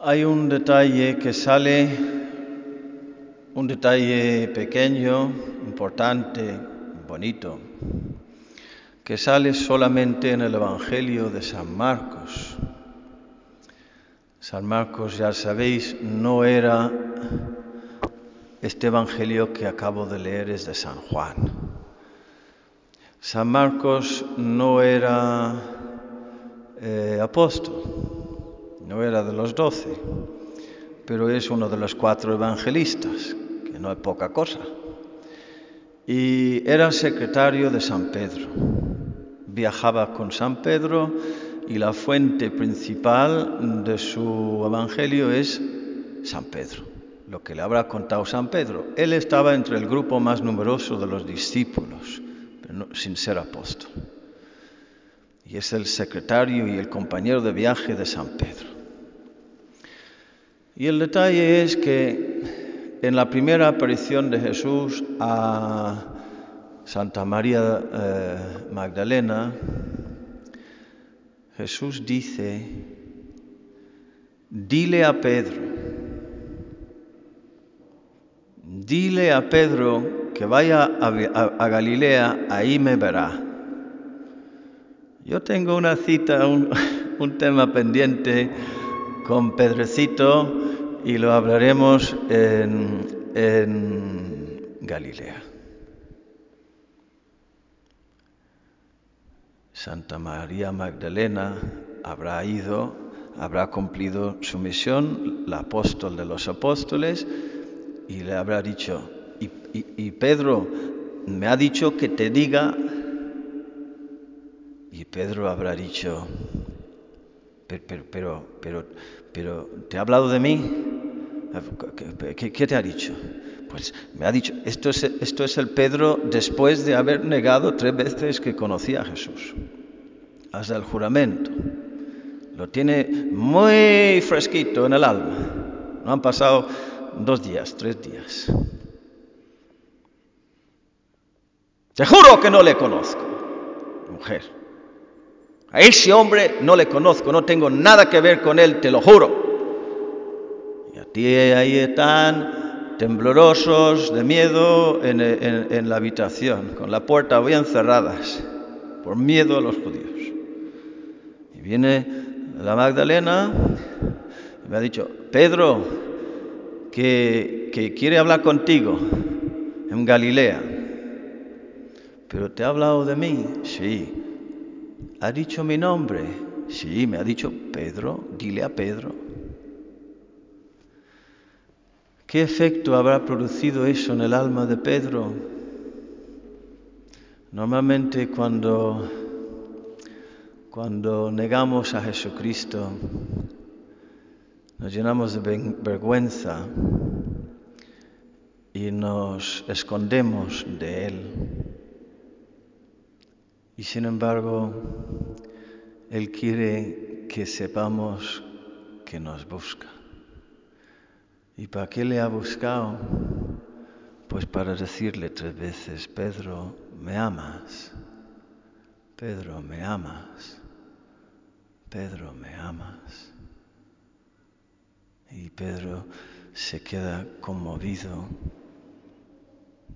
Hay un detalle que sale, un detalle pequeño, importante, bonito, que sale solamente en el Evangelio de San Marcos. San Marcos, ya sabéis, no era este Evangelio que acabo de leer, es de San Juan. San Marcos no era eh, apóstol, no era de los doce, pero es uno de los cuatro evangelistas, que no es poca cosa. Y era secretario de San Pedro. Viajaba con San Pedro y la fuente principal de su evangelio es San Pedro, lo que le habrá contado San Pedro. Él estaba entre el grupo más numeroso de los discípulos, pero sin ser apóstol. Y es el secretario y el compañero de viaje de San Pedro. Y el detalle es que en la primera aparición de Jesús a Santa María eh, Magdalena, Jesús dice, dile a Pedro, dile a Pedro que vaya a, Galilea, ahí me verá. Yo tengo una cita, un tema pendiente con Pedrecito y lo hablaremos en, Galilea. Santa María Magdalena habrá ido, habrá cumplido su misión, la apóstol de los apóstoles, y le habrá dicho, y, y, y Pedro me ha dicho que te diga, y Pedro habrá dicho, pero, pero, pero, pero ¿te ha hablado de mí? ¿Qué, ¿Qué, te ha dicho? Pues me ha dicho, esto es, esto es el Pedro después de haber negado tres veces que conocía a Jesús. Hasta el juramento. Lo tiene muy fresquito en el alma. No han pasado dos días, tres días. Te juro que no le conozco, mujer. A ese hombre no le conozco, no tengo nada que ver con él, te lo juro. Y ahí están temblorosos de miedo en, la habitación, con la puerta bien cerradas, por miedo a los judíos. Y viene la Magdalena y me ha dicho, Pedro, que quiere hablar contigo en Galilea. Pero te ha hablado de mí, sí. ¿Ha dicho mi nombre? Sí, me ha dicho Pedro, dile a Pedro. ¿Qué efecto habrá producido eso en el alma de Pedro? Normalmente cuando, cuando negamos a Jesucristo, nos llenamos de vergüenza y nos escondemos de Él. Y sin embargo, Él quiere que sepamos que nos busca. ¿Y para qué le ha buscado? Pues para decirle tres veces, Pedro, me amas. Pedro, me amas. Pedro, me amas. Y Pedro se queda conmovido.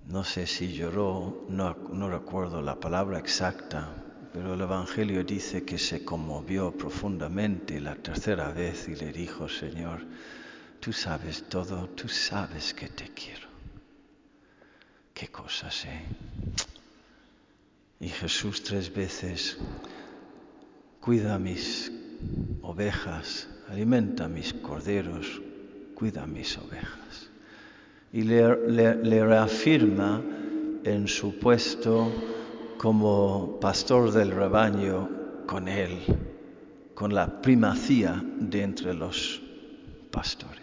No sé si lloró, no, recuerdo la palabra exacta, pero el Evangelio dice que se conmovió profundamente la tercera vez y le dijo, Señor, tú sabes todo, tú sabes que te quiero. Qué cosas, ¿eh? Y Jesús tres veces, cuida mis ovejas, alimenta mis corderos, cuida mis ovejas. Y le, le, le reafirma en su puesto como pastor del rebaño con él, con la primacía de entre los pastores.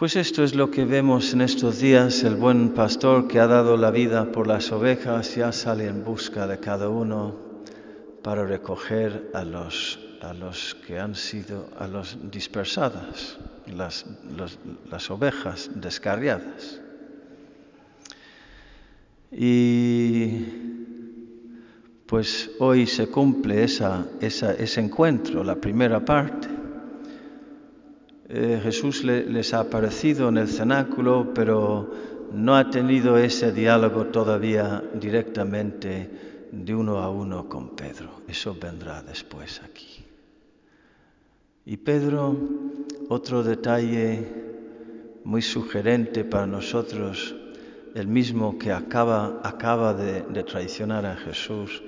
Pues esto es lo que vemos en estos días. El buen pastor que ha dado la vida por las ovejas ya sale en busca de cada uno para recoger a los, a los que han sido, a los dispersadas, las, las ovejas descarriadas. Y pues hoy se cumple esa, esa, ese encuentro, la primera parte. Eh, Jesús les ha aparecido en el cenáculo, pero no ha tenido ese diálogo todavía directamente de uno a uno con Pedro. Eso vendrá después aquí. Y Pedro, otro detalle muy sugerente para nosotros, el mismo que acaba, de traicionar a Jesús,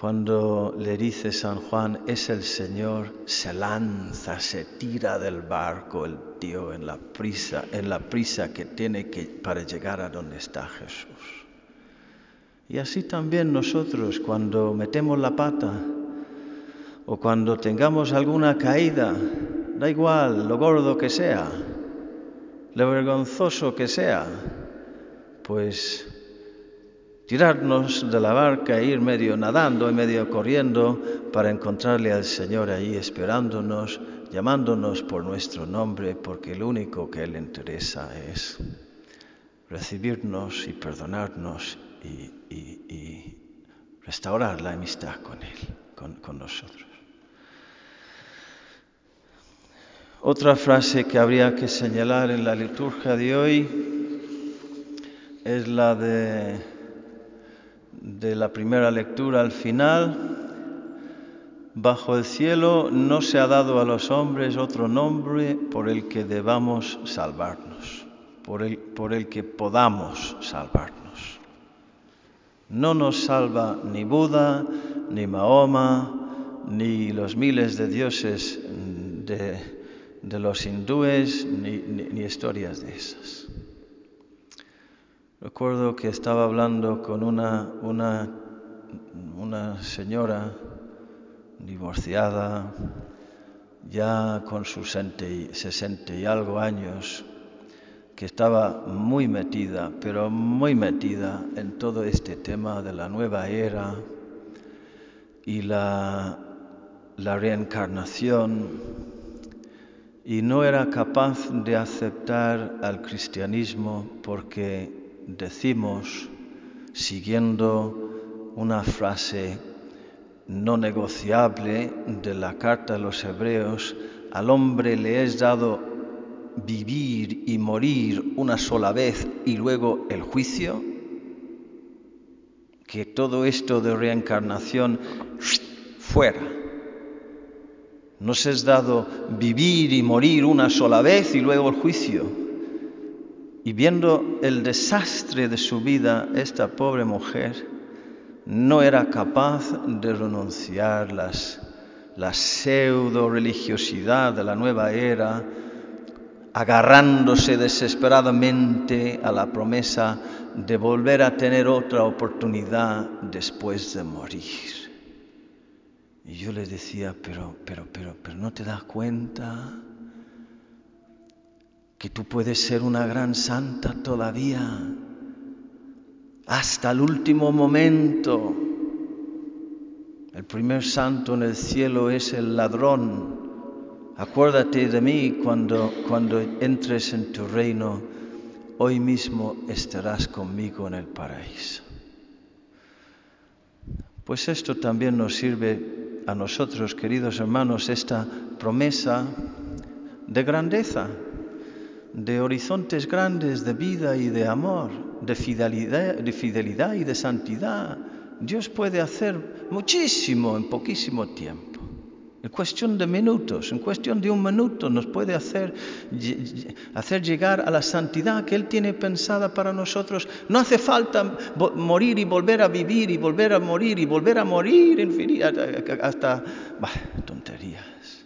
cuando le dice San Juan, es el Señor, se lanza, se tira del barco el tío en la prisa, en la prisa que tiene que, para llegar a donde está Jesús. Y así también nosotros cuando metemos la pata o cuando tengamos alguna caída, da igual lo gordo que sea, lo vergonzoso que sea, pues tirarnos de la barca e ir medio nadando y medio corriendo para encontrarle al Señor ahí esperándonos, llamándonos por nuestro nombre, porque lo único que Él interesa es recibirnos y perdonarnos y, restaurar la amistad con Él, con, con nosotros. Otra frase que habría que señalar en la liturgia de hoy es la de de la primera lectura al final, bajo el cielo no se ha dado a los hombres otro nombre por el que debamos salvarnos, por el, por el que podamos salvarnos. No nos salva ni Buda, ni Mahoma, ni los miles de dioses de, los hindúes, ni historias de esas. Recuerdo que estaba hablando con una, una, una señora divorciada, ya con sus sesenta y algo años, que estaba muy metida, pero muy metida en todo este tema de la nueva era y la, la reencarnación, y no era capaz de aceptar al cristianismo porque decimos, siguiendo una frase no negociable de la carta a los hebreos, al hombre le es dado vivir y morir una sola vez y luego el juicio, que todo esto de reencarnación fuera. Nos es dado vivir y morir una sola vez y luego el juicio. Y viendo el desastre de su vida, esta pobre mujer no era capaz de renunciar las, la pseudo religiosidad de la nueva era, agarrándose desesperadamente a la promesa de volver a tener otra oportunidad después de morir. Y yo le decía, pero, pero, pero, pero no te das cuenta que tú puedes ser una gran santa todavía, hasta el último momento. El primer santo en el cielo es el ladrón. Acuérdate de mí cuando, cuando entres en tu reino. Hoy mismo estarás conmigo en el paraíso. Pues esto también nos sirve a nosotros, queridos hermanos, esta promesa de grandeza, de horizontes grandes de vida y de amor, de fidelidad, de fidelidad y de santidad. Dios puede hacer muchísimo en poquísimo tiempo. En cuestión de minutos, en cuestión de un minuto nos puede hacer, hacer llegar a la santidad que Él tiene pensada para nosotros. No hace falta morir y volver a vivir y volver a morir y volver a morir hasta bah, tonterías.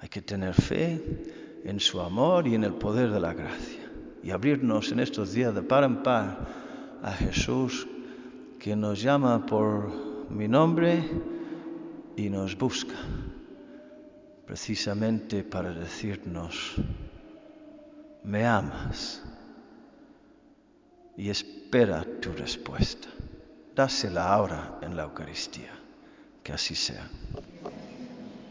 Hay que tener fe, en su amor y en el poder de la gracia. Y abrirnos en estos días de par en par a Jesús que nos llama por mi nombre y nos busca precisamente para decirnos, me amas y espera tu respuesta. Dásela ahora en la Eucaristía. Que así sea.